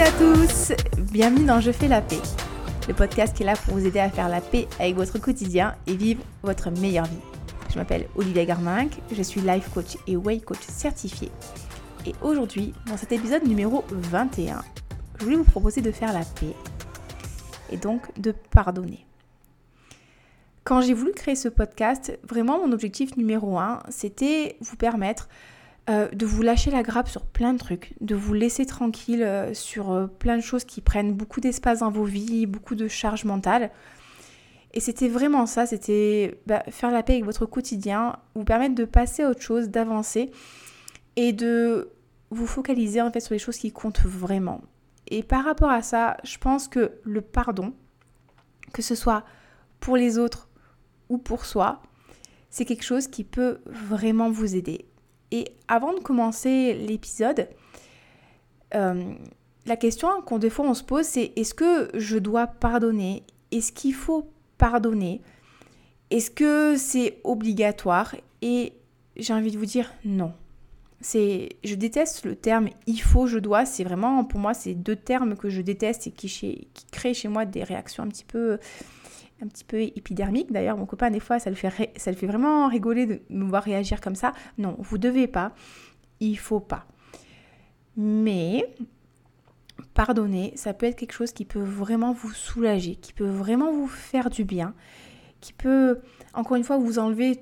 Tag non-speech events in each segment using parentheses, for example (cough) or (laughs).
à tous Bienvenue dans Je fais la paix, le podcast qui est là pour vous aider à faire la paix avec votre quotidien et vivre votre meilleure vie. Je m'appelle Olivia Garminck, je suis life coach et way coach certifié. Et aujourd'hui, dans cet épisode numéro 21, je voulais vous proposer de faire la paix et donc de pardonner. Quand j'ai voulu créer ce podcast, vraiment mon objectif numéro un, c'était vous permettre euh, de vous lâcher la grappe sur plein de trucs, de vous laisser tranquille euh, sur euh, plein de choses qui prennent beaucoup d'espace dans vos vies, beaucoup de charge mentale. Et c'était vraiment ça, c'était bah, faire la paix avec votre quotidien, vous permettre de passer à autre chose, d'avancer et de vous focaliser en fait sur les choses qui comptent vraiment. Et par rapport à ça, je pense que le pardon, que ce soit pour les autres ou pour soi, c'est quelque chose qui peut vraiment vous aider. Et avant de commencer l'épisode, euh, la question qu'on des fois on se pose, c'est est-ce que je dois pardonner? Est-ce qu'il faut pardonner? Est-ce que c'est obligatoire? Et j'ai envie de vous dire non. C'est, je déteste le terme il faut, je dois. C'est vraiment pour moi c'est deux termes que je déteste et qui, qui créent chez moi des réactions un petit peu un petit peu épidermique. D'ailleurs, mon copain, des fois, ça le, fait ça le fait vraiment rigoler de me voir réagir comme ça. Non, vous devez pas. Il faut pas. Mais pardonner, ça peut être quelque chose qui peut vraiment vous soulager, qui peut vraiment vous faire du bien, qui peut, encore une fois, vous enlever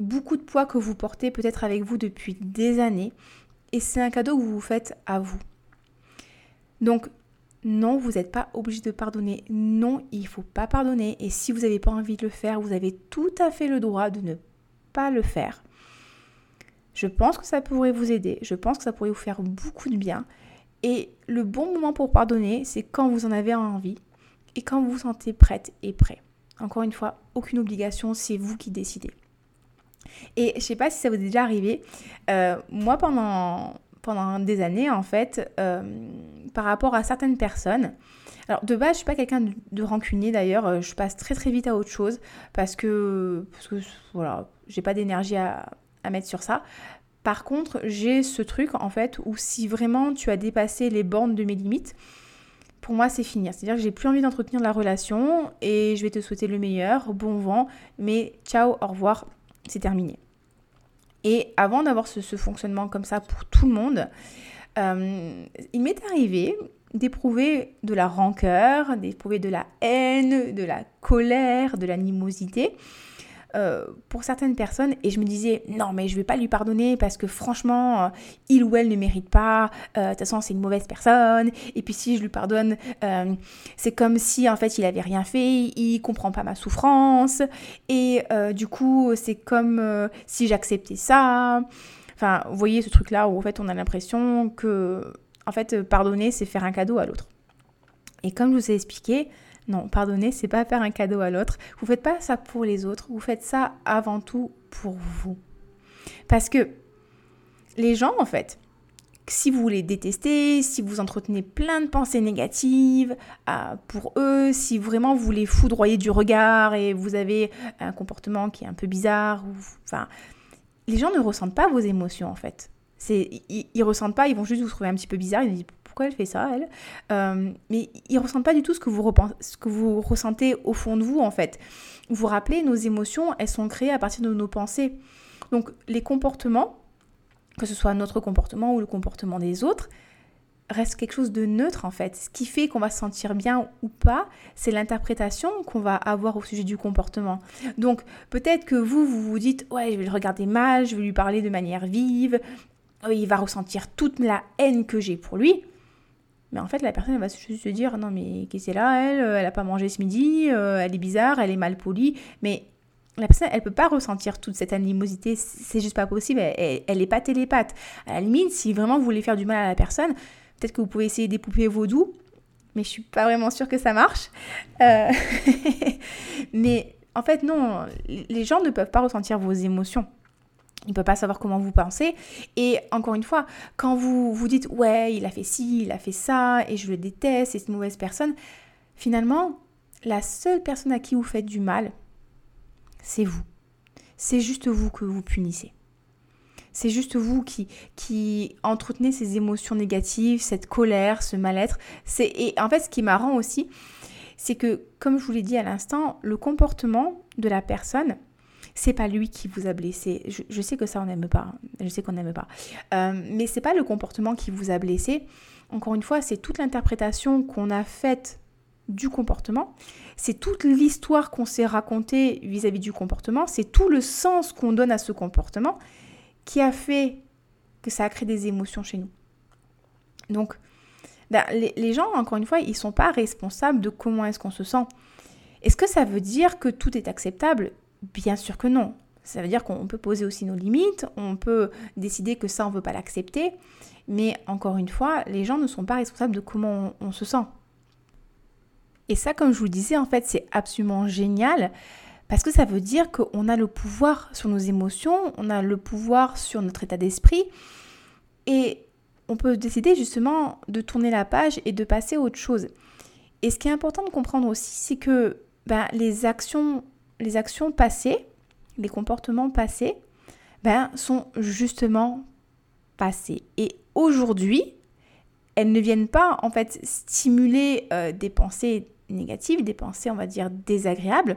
beaucoup de poids que vous portez peut-être avec vous depuis des années. Et c'est un cadeau que vous vous faites à vous. Donc, non, vous n'êtes pas obligé de pardonner. Non, il ne faut pas pardonner. Et si vous n'avez pas envie de le faire, vous avez tout à fait le droit de ne pas le faire. Je pense que ça pourrait vous aider. Je pense que ça pourrait vous faire beaucoup de bien. Et le bon moment pour pardonner, c'est quand vous en avez envie et quand vous vous sentez prête et prêt. Encore une fois, aucune obligation, c'est vous qui décidez. Et je ne sais pas si ça vous est déjà arrivé. Euh, moi, pendant, des années, en fait, euh, par rapport à certaines personnes. Alors, de base, je suis pas quelqu'un de, rancunier d'ailleurs, euh, je passe très très vite à autre chose parce que, parce que voilà, j'ai pas d'énergie à, à mettre sur ça. Par contre, j'ai ce truc en fait où si vraiment tu as dépassé les bornes de mes limites, pour moi c'est fini. C'est-à-dire que j'ai plus envie d'entretenir la relation et je vais te souhaiter le meilleur, bon vent, mais ciao, au revoir, c'est terminé. Et avant d'avoir ce, fonctionnement comme ça pour tout le monde, euh, il m'est arrivé d'éprouver de la rancœur, d'éprouver de la haine, de la colère, de l'animosité euh, pour certaines personnes. Et je me disais non mais je vais pas lui pardonner parce que franchement euh, il ou elle ne mérite pas, de toute façon c'est une mauvaise personne. Et puis si je lui pardonne c'est comme si en fait il avait rien fait, il comprend pas ma souffrance. Et du coup c'est comme si j'acceptais ça. Enfin, vous voyez ce truc là où en fait on a l'impression que en fait pardonner c'est faire un cadeau à l'autre. Et comme je vous ai expliqué, non, pardonner, c'est pas faire un cadeau à l'autre. Vous faites pas ça pour les autres, vous faites ça avant tout pour vous. Parce que les gens, en fait, si vous les détestez, si vous entretenez plein de pensées négatives euh, pour eux, si vraiment vous les foudroyez du regard et vous avez un comportement qui est un peu bizarre, enfin, les gens ne ressentent pas vos émotions en fait. Ils, ils, ressentent pas, ils vont juste vous trouver un petit peu bizarre, ils disent pourquoi elle fait ça, elle euh, Mais ils ressentent pas du tout ce que, vous ce que vous ressentez au fond de vous, en fait. Vous rappelez, nos émotions, elles sont créées à partir de nos pensées. Donc les comportements, que ce soit notre comportement ou le comportement des autres, reste quelque chose de neutre en fait. Ce qui fait qu'on va se sentir bien ou pas, c'est l'interprétation qu'on va avoir au sujet du comportement. Donc peut-être que vous, vous vous dites, ouais, je vais le regarder mal, je vais lui parler de manière vive, il va ressentir toute la haine que j'ai pour lui. Mais en fait, la personne va juste se dire non, mais qu'est-ce qu'elle a Elle, elle n'a pas mangé ce midi, euh, elle est bizarre, elle est mal polie. Mais la personne, elle peut pas ressentir toute cette animosité, c'est juste pas possible, elle, n'est pas télépathe. À la limite, si vraiment vous voulez faire du mal à la personne, peut-être que vous pouvez essayer des poupées vaudou, mais je suis pas vraiment sûre que ça marche. Euh, (laughs) mais en fait, non, les gens ne peuvent pas ressentir vos émotions. Il ne peut pas savoir comment vous pensez. Et encore une fois, quand vous vous dites ouais, il a fait ci, il a fait ça, et je le déteste, c'est une mauvaise personne, finalement, la seule personne à qui vous faites du mal, c'est vous. C'est juste vous que vous punissez. C'est juste vous qui, qui entretenez ces émotions négatives, cette colère, ce mal-être. Et en fait, ce qui est marrant aussi, c'est que, comme je vous l'ai dit à l'instant, le comportement de la personne, c'est pas lui qui vous a blessé. Je, sais que ça on n'aime pas. Je sais qu'on n'aime pas. Euh, mais c'est pas le comportement qui vous a blessé. Encore une fois, c'est toute l'interprétation qu'on a faite du comportement. C'est toute l'histoire qu'on s'est racontée vis-à-vis du comportement. C'est tout le sens qu'on donne à ce comportement qui a fait que ça a créé des émotions chez nous. Donc, ben, les, gens, encore une fois, ils ne sont pas responsables de comment est-ce qu'on se sent. Est-ce que ça veut dire que tout est acceptable? Bien sûr que non. Ça veut dire qu'on peut poser aussi nos limites, on peut décider que ça, on ne veut pas l'accepter. Mais encore une fois, les gens ne sont pas responsables de comment on, se sent. Et ça, comme je vous le disais, en fait, c'est absolument génial parce que ça veut dire qu'on a le pouvoir sur nos émotions, on a le pouvoir sur notre état d'esprit et on peut décider justement de tourner la page et de passer à autre chose. Et ce qui est important de comprendre aussi, c'est que ben, les actions passées, les comportements passés, ben, sont justement passés. Et aujourd'hui, elles ne viennent pas en fait stimuler euh, des pensées négatives, des pensées on va dire désagréables.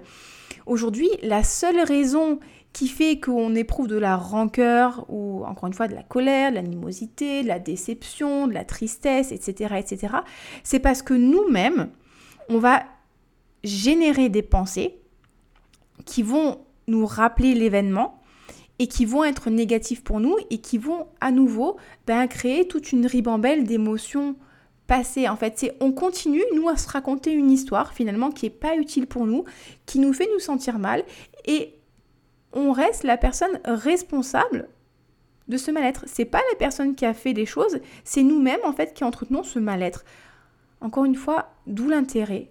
Aujourd'hui, la seule raison qui fait qu'on éprouve de la rancœur ou encore une fois de la colère, de l'animosité, de la déception, de la tristesse, etc., etc., c'est parce que nous-mêmes, on va générer des pensées qui vont nous rappeler l'événement et qui vont être négatifs pour nous et qui vont à nouveau ben, créer toute une ribambelle d'émotions passées. En fait, c'est on continue, nous, à se raconter une histoire finalement qui n'est pas utile pour nous, qui nous fait nous sentir mal et on reste la personne responsable de ce mal-être. C'est pas la personne qui a fait des choses, c'est nous-mêmes en fait qui entretenons ce mal-être. Encore une fois, d'où l'intérêt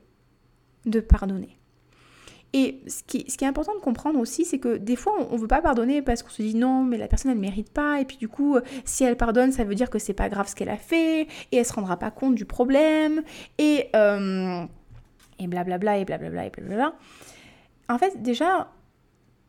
de pardonner. Et ce qui, est important de comprendre aussi, c'est que des fois, on ne veut pas pardonner parce qu'on se dit non, mais la personne, elle ne mérite pas. Et puis du coup, si elle pardonne, ça veut dire que c'est pas grave ce qu'elle a fait. Et elle se rendra pas compte du problème. Et, euh, et blablabla, et blablabla, et blablabla. En fait, déjà,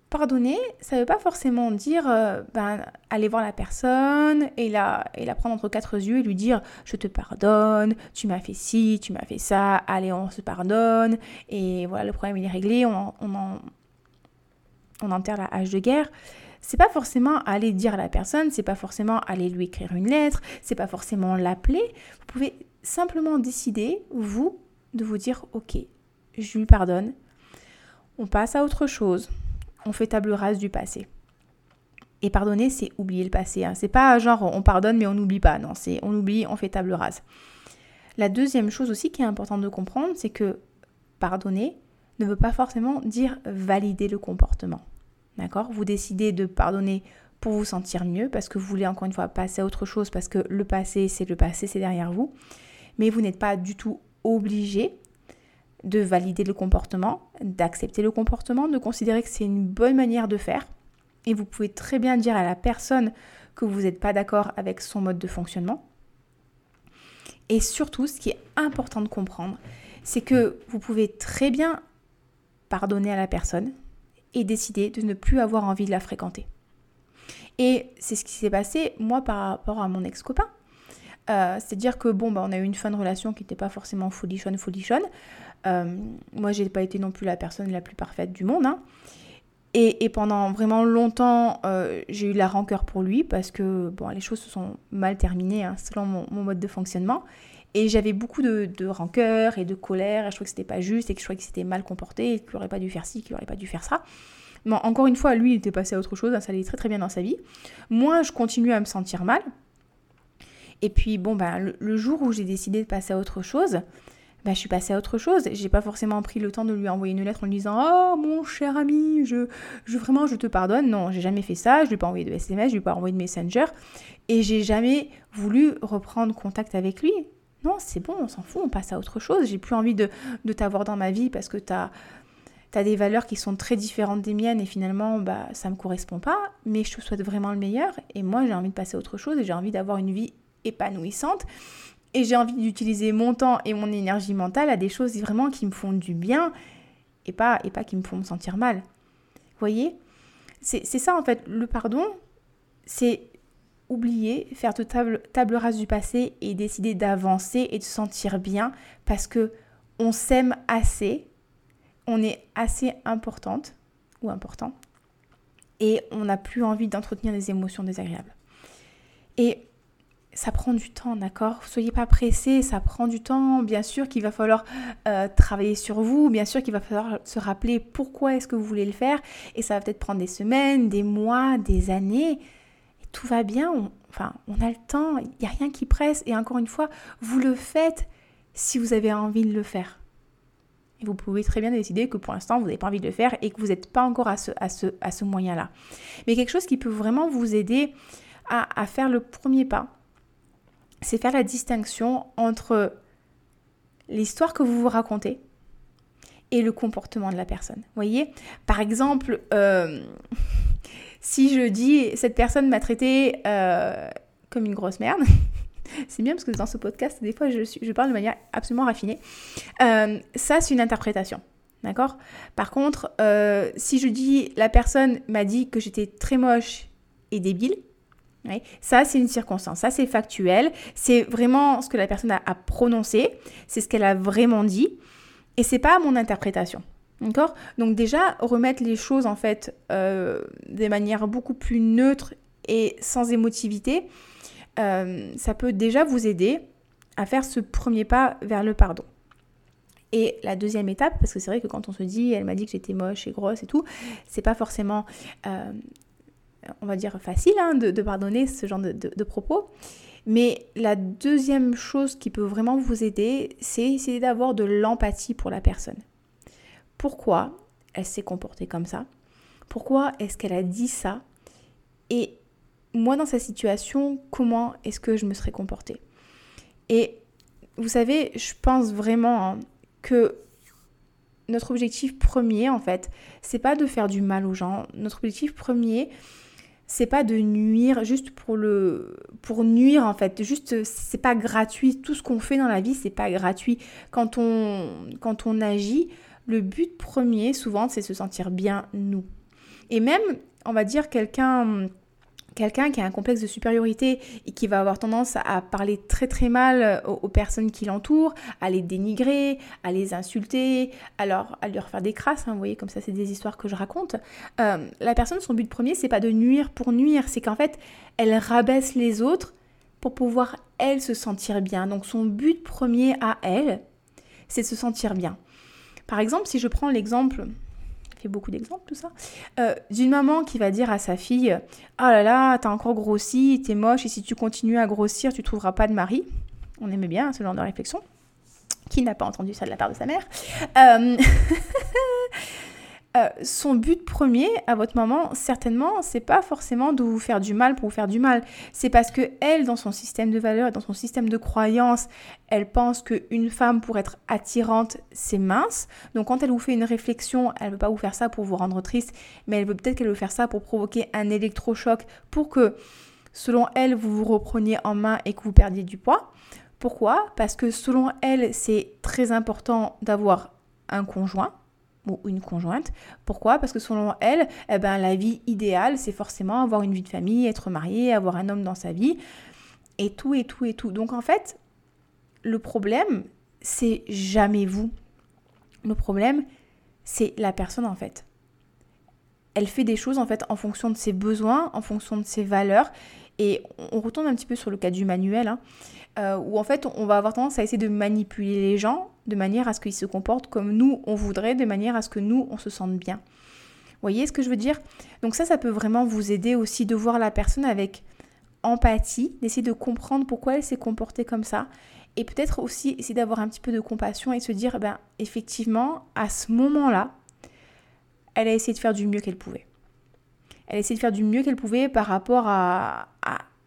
Pardonner, ça ne veut pas forcément dire euh, ben, aller voir la personne et la, la prendre entre quatre yeux et lui dire je te pardonne, tu m'as fait ci, tu m'as fait ça, allez on se pardonne et voilà le problème il est réglé, on, on, on enterre la hache de guerre. C'est pas forcément aller dire à la personne, c'est pas forcément aller lui écrire une lettre, c'est pas forcément l'appeler. Vous pouvez simplement décider, vous, de vous dire ok, je lui pardonne, on passe à autre chose on fait table rase du passé. Et pardonner, c'est oublier le passé. Hein. C'est pas genre on pardonne mais on n'oublie pas. Non, c'est on oublie, on fait table rase. La deuxième chose aussi qui est importante de comprendre, c'est que pardonner ne veut pas forcément dire valider le comportement. D'accord? Vous décidez de pardonner pour vous sentir mieux, parce que vous voulez encore une fois passer à autre chose, parce que le passé, c'est le passé, c'est derrière vous. Mais vous n'êtes pas du tout obligé de valider le comportement, d'accepter le comportement, de considérer que c'est une bonne manière de faire. Et vous pouvez très bien dire à la personne que vous n'êtes pas d'accord avec son mode de fonctionnement. Et surtout, ce qui est important de comprendre, c'est que vous pouvez très bien pardonner à la personne et décider de ne plus avoir envie de la fréquenter. Et c'est ce qui s'est passé, moi, par rapport à mon ex-copain. Euh, c'est-à-dire que, bon, bah, on a eu une fin de relation qui n'était pas forcément folichonne, folichonne. Euh, moi, j'ai pas été non plus la personne la plus parfaite du monde. Hein. Et, pendant vraiment longtemps, euh, j'ai eu la rancœur pour lui parce que bon, les choses se sont mal terminées hein, selon mon, mode de fonctionnement. Et j'avais beaucoup de, rancœur et de colère. Je trouvais que c'était pas juste et que je trouvais que c'était mal comporté et qu'il n'aurait pas dû faire ci, qu'il n'aurait pas dû faire ça. Bon, encore une fois, lui, il était passé à autre chose. Hein, ça allait très très bien dans sa vie. Moi, je continue à me sentir mal. Et puis, bon, ben, le jour où j'ai décidé de passer à autre chose, bah, je suis passée à autre chose. J'ai pas forcément pris le temps de lui envoyer une lettre en lui disant Oh mon cher ami, je, je vraiment je te pardonne. Non, j'ai jamais fait ça. Je lui ai pas envoyé de SMS, je lui ai pas envoyé de Messenger. Et j'ai jamais voulu reprendre contact avec lui. Non, c'est bon, on s'en fout, on passe à autre chose. J'ai plus envie de, de t'avoir dans ma vie parce que tu as, des valeurs qui sont très différentes des miennes et finalement, bah, ça me correspond pas. Mais je te souhaite vraiment le meilleur. Et moi, j'ai envie de passer à autre chose et j'ai envie d'avoir une vie épanouissante. Et j'ai envie d'utiliser mon temps et mon énergie mentale à des choses vraiment qui me font du bien et pas, et pas qui me font me sentir mal. Vous voyez? C'est ça en fait, le pardon, c'est oublier, faire de table, table rase du passé et décider d'avancer et de se sentir bien parce que on s'aime assez, on est assez importante ou important et on n'a plus envie d'entretenir des émotions désagréables. Et ça prend du temps, d'accord? Soyez pas pressés, ça prend du temps. Bien sûr qu'il va falloir euh, travailler sur vous, bien sûr qu'il va falloir se rappeler pourquoi est-ce que vous voulez le faire. Et ça va peut-être prendre des semaines, des mois, des années. Tout va bien, on, enfin, on a le temps, il n'y a rien qui presse. Et encore une fois, vous le faites si vous avez envie de le faire. Et vous pouvez très bien décider que pour l'instant, vous n'avez pas envie de le faire et que vous n'êtes pas encore à ce, à ce, à ce moyen-là. Mais quelque chose qui peut vraiment vous aider à, à faire le premier pas, c'est faire la distinction entre l'histoire que vous vous racontez et le comportement de la personne. Vous voyez Par exemple, euh, (laughs) si je dis cette personne m'a traité euh, comme une grosse merde, (laughs) c'est bien parce que dans ce podcast, des fois, je, parle de manière absolument raffinée. Euh, ça, c'est une interprétation. D'accord? Par contre, si je dis la personne m'a dit que j'étais très moche et débile, ça, c'est une circonstance, ça, c'est factuel, c'est vraiment ce que la personne a, prononcé, c'est ce qu'elle a vraiment dit, et c'est pas mon interprétation. D'accord? Donc déjà, remettre les choses en fait euh, de manière beaucoup plus neutre et sans émotivité, euh, ça peut déjà vous aider à faire ce premier pas vers le pardon. Et la deuxième étape, parce que c'est vrai que quand on se dit, elle m'a dit que j'étais moche et grosse et tout, c'est pas forcément euh, on va dire, facile hein, de, pardonner ce genre de, propos. Mais la deuxième chose qui peut vraiment vous aider, c'est d'avoir de l'empathie pour la personne. Pourquoi elle s'est comportée comme ça? Pourquoi est-ce qu'elle a dit ça? Et moi, dans sa situation, comment est-ce que je me serais comportée? Et vous savez, je pense vraiment hein, que notre objectif premier, en fait, c'est pas de faire du mal aux gens. Notre objectif premier, c'est pas de nuire juste pour le pour nuire en fait. Juste c'est pas gratuit. Tout ce qu'on fait dans la vie c'est pas gratuit. Quand on quand on agit le but premier souvent c'est se sentir bien nous. Et même on va dire quelqu'un quelqu'un qui a un complexe de supériorité et qui va avoir tendance à parler très très mal euh, aux, personnes qui l'entourent, à les dénigrer, à les insulter, leur, à leur faire des crasses, hein, vous voyez, comme ça c'est des histoires que je raconte. Euh, la personne, son but premier, c'est pas de nuire pour nuire, c'est qu'en fait, elle rabaisse les autres pour pouvoir, elle, se sentir bien. Donc son but premier à elle, c'est de se sentir bien. Par exemple, si je prends l'exemple fait beaucoup d'exemples, tout ça, euh, d'une maman qui va dire à sa fille Oh là là, t'as encore grossi, t'es moche, et si tu continues à grossir, tu trouveras pas de mari. On aimait bien ce genre de réflexion. Qui n'a pas entendu ça de la part de sa mère euh, (laughs) Euh, son but premier à votre maman, certainement, c'est pas forcément de vous faire du mal pour vous faire du mal. C'est parce que elle, dans son système de valeurs, dans son système de croyances, elle pense qu'une femme pour être attirante, c'est mince. Donc quand elle vous fait une réflexion, elle ne veut pas vous faire ça pour vous rendre triste, mais elle veut peut-être qu'elle veut faire ça pour provoquer un électrochoc, pour que, selon elle, vous vous repreniez en main et que vous perdiez du poids. Pourquoi? Parce que selon elle, c'est très important d'avoir un conjoint, ou une conjointe. Pourquoi? Parce que selon elle, eh ben, la vie idéale, c'est forcément avoir une vie de famille, être marié, avoir un homme dans sa vie, et tout, et tout, et tout. Donc en fait, le problème, c'est jamais vous. Le problème, c'est la personne en fait. Elle fait des choses en fait en fonction de ses besoins, en fonction de ses valeurs. Et on retourne un petit peu sur le cas du manuel, hein, euh, où en fait on va avoir tendance à essayer de manipuler les gens de manière à ce qu'ils se comportent comme nous on voudrait, de manière à ce que nous on se sente bien. Vous voyez ce que je veux dire? Donc ça, ça peut vraiment vous aider aussi de voir la personne avec empathie, d'essayer de comprendre pourquoi elle s'est comportée comme ça. Et peut-être aussi essayer d'avoir un petit peu de compassion et se dire, ben effectivement, à ce moment-là, elle a essayé de faire du mieux qu'elle pouvait. Elle a essayé de faire du mieux qu'elle pouvait par rapport à,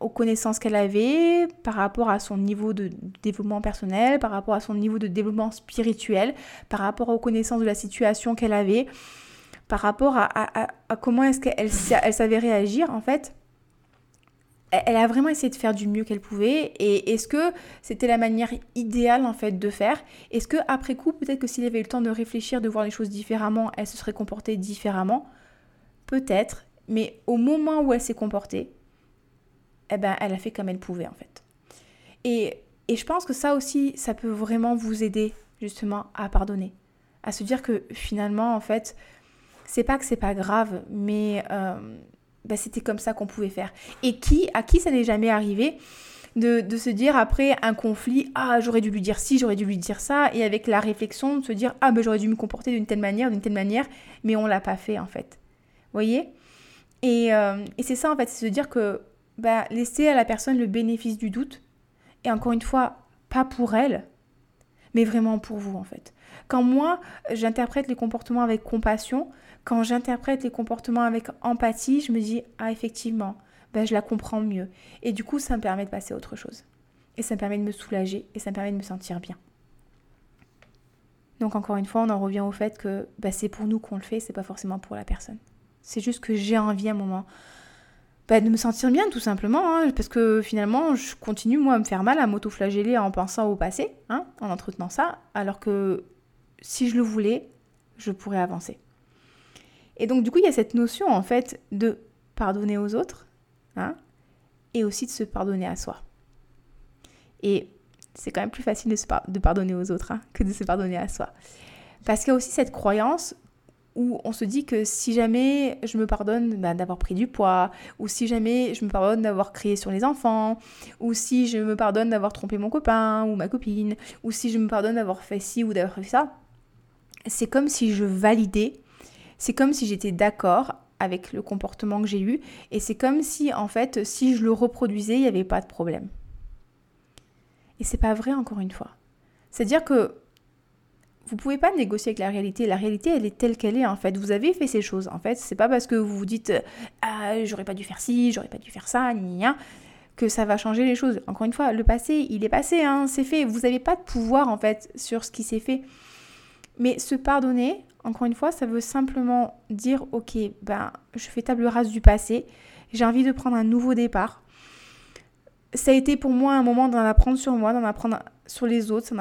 aux connaissances qu'elle avait, par rapport à son niveau de développement personnel, par rapport à son niveau de développement spirituel, par rapport aux connaissances de la situation qu'elle avait, par rapport à, comment est-ce qu'elle elle savait réagir en fait. Elle a vraiment essayé de faire du mieux qu'elle pouvait. Et est-ce que c'était la manière idéale en fait de faire? Est-ce que après coup peut-être que s'il avait eu le temps de réfléchir, de voir les choses différemment, elle se serait comportée différemment? Peut-être, mais au moment où elle s'est comportée, eh ben, elle a fait comme elle pouvait en fait. Et, et je pense que ça aussi, ça peut vraiment vous aider justement à pardonner, à se dire que finalement, en fait, c'est pas que c'est pas grave, mais euh, bah, c'était comme ça qu'on pouvait faire. Et qui, à qui ça n'est jamais arrivé de, de, se dire après un conflit, ah j'aurais dû lui dire ci, j'aurais dû lui dire ça, et avec la réflexion de se dire, ah ben j'aurais dû me comporter d'une telle manière, d'une telle manière, mais on l'a pas fait en fait. Vous voyez? Et, euh, et c'est ça en fait, c'est se dire que bah, laisser à la personne le bénéfice du doute, et encore une fois, pas pour elle, mais vraiment pour vous en fait. Quand moi, j'interprète les comportements avec compassion, quand j'interprète les comportements avec empathie, je me dis, ah effectivement, ben, je la comprends mieux. Et du coup, ça me permet de passer à autre chose. Et ça me permet de me soulager et ça me permet de me sentir bien. Donc encore une fois, on en revient au fait que ben, c'est pour nous qu'on le fait, c'est pas forcément pour la personne. C'est juste que j'ai envie à un moment bah, de me sentir bien tout simplement, hein, parce que finalement je continue moi à me faire mal, à m'auto-flageller en pensant au passé, hein, en entretenant ça, alors que si je le voulais, je pourrais avancer. Et donc du coup il y a cette notion en fait de pardonner aux autres, hein, et aussi de se pardonner à soi. Et c'est quand même plus facile de, pardonner aux autres hein, que de se pardonner à soi. Parce qu'il y a aussi cette croyance où on se dit que si jamais je me pardonne bah, d'avoir pris du poids, ou si jamais je me pardonne d'avoir crié sur les enfants, ou si je me pardonne d'avoir trompé mon copain ou ma copine, ou si je me pardonne d'avoir fait ci ou d'avoir fait ça, c'est comme si je validais, c'est comme si j'étais d'accord avec le comportement que j'ai eu, et c'est comme si en fait, si je le reproduisais, il n'y avait pas de problème. Et c'est pas vrai encore une fois. C'est-à-dire que vous pouvez pas négocier avec la réalité. La réalité, elle est telle qu'elle est en fait. Vous avez fait ces choses. En fait, c'est pas parce que vous vous dites ah j'aurais pas dû faire ci, j'aurais pas dû faire ça, ni que ça va changer les choses. Encore une fois, le passé, il est passé, hein, c'est fait. Vous n'avez pas de pouvoir en fait sur ce qui s'est fait. Mais se pardonner, encore une fois, ça veut simplement dire ok, ben je fais table rase du passé. J'ai envie de prendre un nouveau départ. Ça a été pour moi un moment d'en apprendre sur moi, d'en apprendre sur les autres,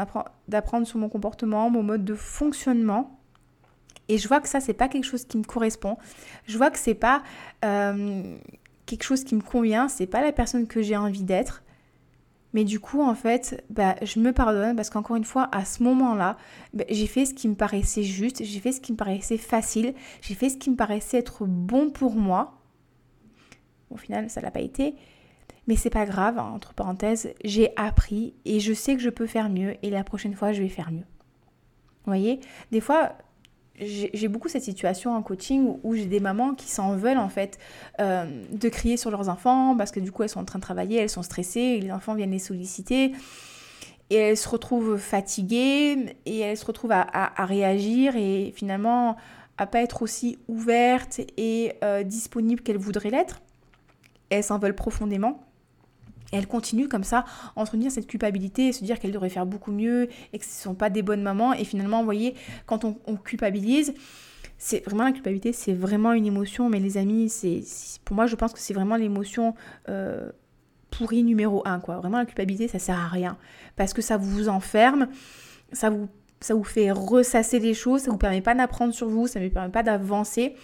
d'apprendre sur mon comportement, mon mode de fonctionnement. Et je vois que ça, c'est pas quelque chose qui me correspond. Je vois que c'est pas euh, quelque chose qui me convient. C'est pas la personne que j'ai envie d'être. Mais du coup, en fait, bah, je me pardonne parce qu'encore une fois, à ce moment-là, bah, j'ai fait ce qui me paraissait juste, j'ai fait ce qui me paraissait facile, j'ai fait ce qui me paraissait être bon pour moi. Au final, ça l'a pas été. Mais c'est pas grave, entre parenthèses, j'ai appris et je sais que je peux faire mieux et la prochaine fois je vais faire mieux. Vous voyez? Des fois, j'ai beaucoup cette situation en coaching où, j'ai des mamans qui s'en veulent en fait euh, de crier sur leurs enfants parce que du coup elles sont en train de travailler, elles sont stressées, et les enfants viennent les solliciter et elles se retrouvent fatiguées et elles se retrouvent à, réagir et finalement à pas être aussi ouvertes et euh, disponibles qu'elles voudraient l'être. Elles s'en veulent profondément. Et elle continue comme ça, entretenir cette culpabilité se dire qu'elle devrait faire beaucoup mieux et que ce ne sont pas des bonnes mamans. Et finalement, vous voyez, quand on, culpabilise, c'est vraiment la culpabilité, c'est vraiment une émotion. Mais les amis, c'est pour moi, je pense que c'est vraiment l'émotion euh, pourrie numéro un. Quoi. Vraiment, la culpabilité, ça sert à rien. Parce que ça vous enferme, ça vous, ça vous fait ressasser les choses, ça vous permet pas d'apprendre sur vous, ça ne vous permet pas d'avancer.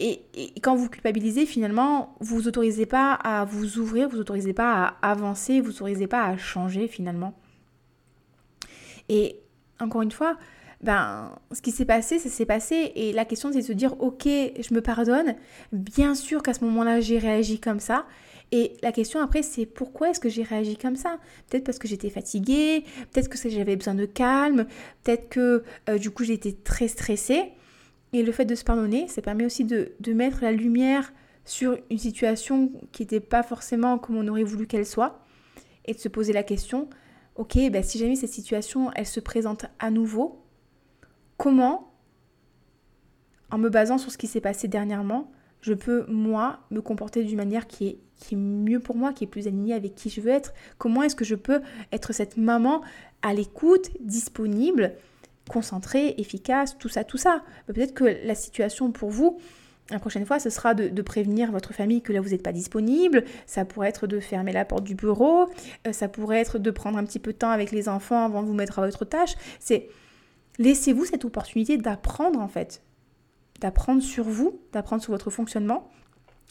Et, quand vous culpabilisez, finalement, vous vous autorisez pas à vous ouvrir, vous autorisez pas à avancer, vous autorisez pas à changer finalement. Et encore une fois, ben, ce qui s'est passé, ça s'est passé. Et la question, c'est de se dire, ok, je me pardonne. Bien sûr qu'à ce moment-là, j'ai réagi comme ça. Et la question après, c'est pourquoi est-ce que j'ai réagi comme ça? Peut-être parce que j'étais fatiguée, peut-être que j'avais besoin de calme, peut-être que euh, du coup j'étais très stressée. Et le fait de se pardonner, ça permet aussi de, mettre la lumière sur une situation qui n'était pas forcément comme on aurait voulu qu'elle soit, et de se poser la question, ok, ben si jamais cette situation, elle se présente à nouveau, comment, en me basant sur ce qui s'est passé dernièrement, je peux, moi, me comporter d'une manière qui est, qui est mieux pour moi, qui est plus alignée avec qui je veux être? Comment est-ce que je peux être cette maman à l'écoute, disponible, concentré, efficace, tout ça, tout ça. Peut-être que la situation pour vous, la prochaine fois, ce sera de, prévenir votre famille que là, vous n'êtes pas disponible. Ça pourrait être de fermer la porte du bureau. Euh, ça pourrait être de prendre un petit peu de temps avec les enfants avant de vous mettre à votre tâche. C'est laissez-vous cette opportunité d'apprendre en fait. D'apprendre sur vous, d'apprendre sur votre fonctionnement.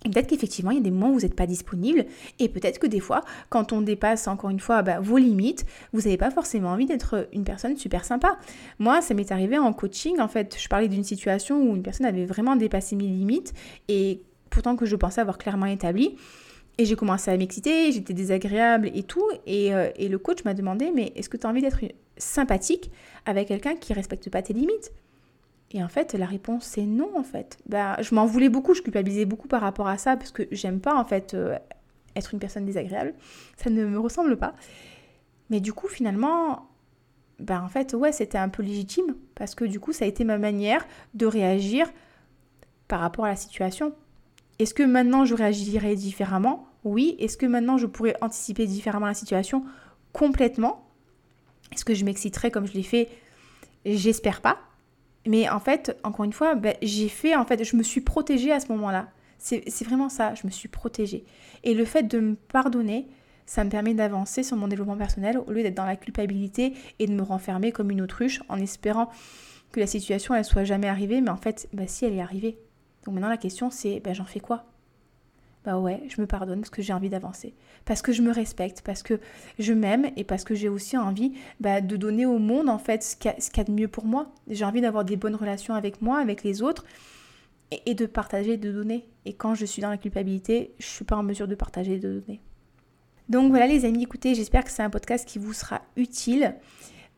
Peut-être qu'effectivement, il y a des moments où vous n'êtes pas disponible. Et peut-être que des fois, quand on dépasse encore une fois bah, vos limites, vous n'avez pas forcément envie d'être une personne super sympa. Moi, ça m'est arrivé en coaching. En fait, je parlais d'une situation où une personne avait vraiment dépassé mes limites. Et pourtant que je pensais avoir clairement établi. Et j'ai commencé à m'exciter, j'étais désagréable et tout. Et, euh, le coach m'a demandé, mais est-ce que tu as envie d'être sympathique avec quelqu'un qui respecte pas tes limites? Et en fait, la réponse c'est non en fait. Bah, je m'en voulais beaucoup, je culpabilisais beaucoup par rapport à ça parce que j'aime pas en fait euh, être une personne désagréable. Ça ne me ressemble pas. Mais du coup, finalement, bah en fait, ouais, c'était un peu légitime parce que du coup, ça a été ma manière de réagir par rapport à la situation. Est-ce que maintenant je réagirais différemment? Oui. Est-ce que maintenant je pourrais anticiper différemment la situation? Complètement. Est-ce que je m'exciterais comme je l'ai fait? J'espère pas. Mais en fait, encore une fois, ben, j'ai fait, en fait, je me suis protégée à ce moment-là. C'est vraiment ça, je me suis protégée. Et le fait de me pardonner, ça me permet d'avancer sur mon développement personnel au lieu d'être dans la culpabilité et de me renfermer comme une autruche en espérant que la situation, elle soit jamais arrivée. Mais en fait, ben, si elle est arrivée. Donc maintenant, la question, c'est, ben, j'en fais quoi? Bah ouais, je me pardonne parce que j'ai envie d'avancer, parce que je me respecte, parce que je m'aime et parce que j'ai aussi envie bah, de donner au monde en fait ce qu'il y, a de mieux pour moi. J'ai envie d'avoir des bonnes relations avec moi, avec les autres et, de partager, de donner. Et quand je suis dans la culpabilité, je suis pas en mesure de partager, de donner. Donc voilà les amis, écoutez, j'espère que c'est un podcast qui vous sera utile.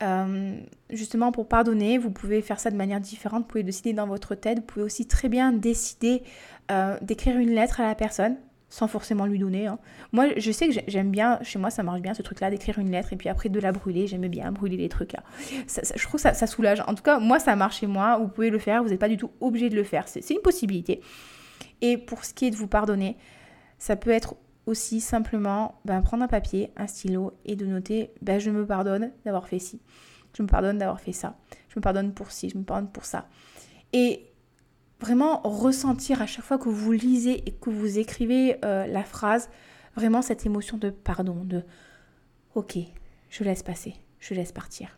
Euh, justement pour pardonner, vous pouvez faire ça de manière différente, vous pouvez décider dans votre tête, vous pouvez aussi très bien décider euh, d'écrire une lettre à la personne sans forcément lui donner. Hein. Moi, je sais que j'aime bien, chez moi, ça marche bien ce truc-là, d'écrire une lettre et puis après de la brûler. J'aime bien brûler les trucs là. je trouve ça, ça soulage. En tout cas, moi, ça marche chez moi. Vous pouvez le faire, vous n'êtes pas du tout obligé de le faire. C'est une possibilité. Et pour ce qui est de vous pardonner, ça peut être aussi simplement ben, prendre un papier, un stylo et de noter ben, je me pardonne d'avoir fait ci, je me pardonne d'avoir fait ça, je me pardonne pour ci, je me pardonne pour ça. Et vraiment ressentir à chaque fois que vous lisez et que vous écrivez euh, la phrase, vraiment cette émotion de pardon, de ok, je laisse passer, je laisse partir.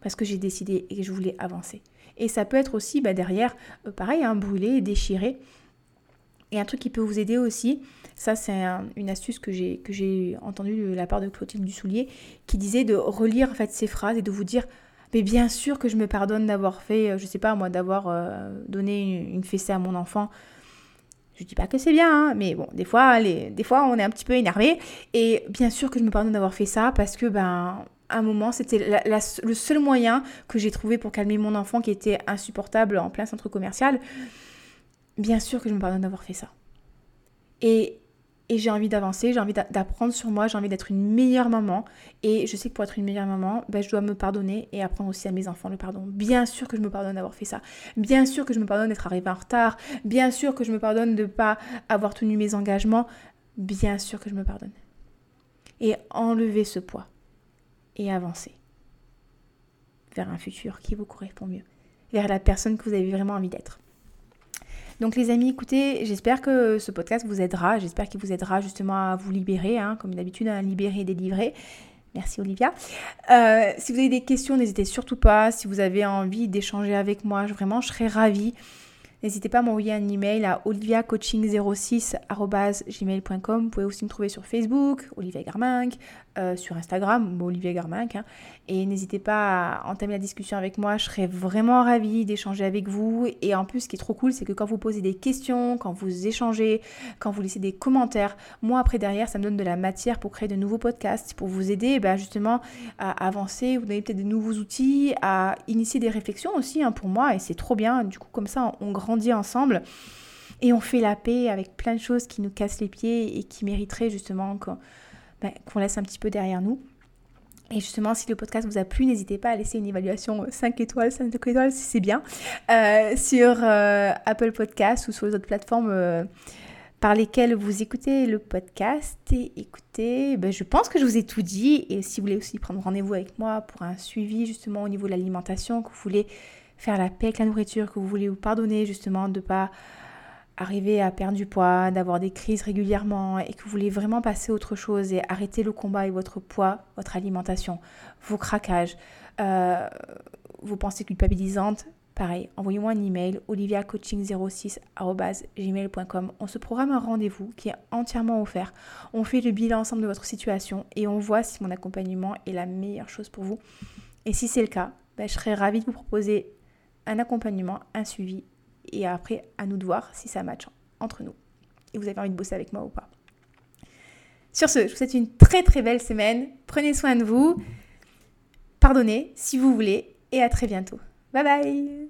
Parce que j'ai décidé et que je voulais avancer. Et ça peut être aussi bah, derrière, euh, pareil, hein, brûler, déchirer. Et un truc qui peut vous aider aussi, ça c'est une astuce que j'ai entendue de la part de Clotilde Dussoulier, qui disait de relire en fait ces phrases et de vous dire mais bien sûr que je me pardonne d'avoir fait, euh, je sais pas moi, d'avoir euh, donné une, fessée à mon enfant. Je dis pas que c'est bien, hein, mais bon, des fois, des fois, on est un petit peu énervé. Et bien sûr que je me pardonne d'avoir fait ça parce que, ben, à un moment, c'était le seul moyen que j'ai trouvé pour calmer mon enfant qui était insupportable en plein centre commercial. Bien sûr que je me pardonne d'avoir fait ça. Et et j'ai envie d'avancer, j'ai envie d'apprendre sur moi, j'ai envie d'être une meilleure maman. Et je sais que pour être une meilleure maman, ben, je dois me pardonner et apprendre aussi à mes enfants le pardon. Bien sûr que je me pardonne d'avoir fait ça. Bien sûr que je me pardonne d'être arrivée en retard. Bien sûr que je me pardonne de ne pas avoir tenu mes engagements. Bien sûr que je me pardonne. Et enlever ce poids et avancer vers un futur qui vous correspond mieux, vers la personne que vous avez vraiment envie d'être. Donc les amis, écoutez, j'espère que ce podcast vous aidera, j'espère qu'il vous aidera justement à vous libérer, hein, comme d'habitude, à libérer et délivrer. Merci Olivia. Euh, si vous avez des questions, n'hésitez surtout pas. Si vous avez envie d'échanger avec moi, vraiment, je serais ravie. N'hésitez pas à m'envoyer un email à oliviacoaching06.gmail.com. Vous pouvez aussi me trouver sur Facebook, Olivia Garminck, euh, sur Instagram, Olivia Garminck. Hein. Et n'hésitez pas à entamer la discussion avec moi. Je serais vraiment ravie d'échanger avec vous. Et en plus, ce qui est trop cool, c'est que quand vous posez des questions, quand vous échangez, quand vous laissez des commentaires, moi après derrière, ça me donne de la matière pour créer de nouveaux podcasts, pour vous aider ben, justement à avancer, vous donner peut-être de nouveaux outils, à initier des réflexions aussi hein, pour moi. Et c'est trop bien. Du coup, comme ça, on grandit ensemble et on fait la paix avec plein de choses qui nous cassent les pieds et qui mériteraient justement ben, qu'on laisse un petit peu derrière nous. Et justement, si le podcast vous a plu, n'hésitez pas à laisser une évaluation 5 euh, étoiles, 5 étoiles si c'est bien, euh, sur euh, Apple Podcast ou sur les autres plateformes par lesquelles vous écoutez le podcast. Et écoutez, ben, je pense que je vous ai tout dit. Et si vous voulez aussi prendre rendez-vous avec moi pour un suivi justement au niveau de l'alimentation, que vous voulez faire la paix avec la nourriture, que vous voulez vous pardonner justement de ne pas arriver à perdre du poids, d'avoir des crises régulièrement et que vous voulez vraiment passer à autre chose et arrêter le combat avec votre poids, votre alimentation, vos craquages, euh, vos pensées culpabilisantes, pareil, envoyez-moi un email oliviacoaching06@gmail.com. On se programme un rendez-vous qui est entièrement offert. On fait le bilan ensemble de votre situation et on voit si mon accompagnement est la meilleure chose pour vous. Et si c'est le cas, ben, je serais ravie de vous proposer un accompagnement, un suivi et après à nous de voir si ça match entre nous et vous avez envie de bosser avec moi ou pas. Sur ce, je vous souhaite une très très belle semaine. Prenez soin de vous. Pardonnez si vous voulez et à très bientôt. Bye bye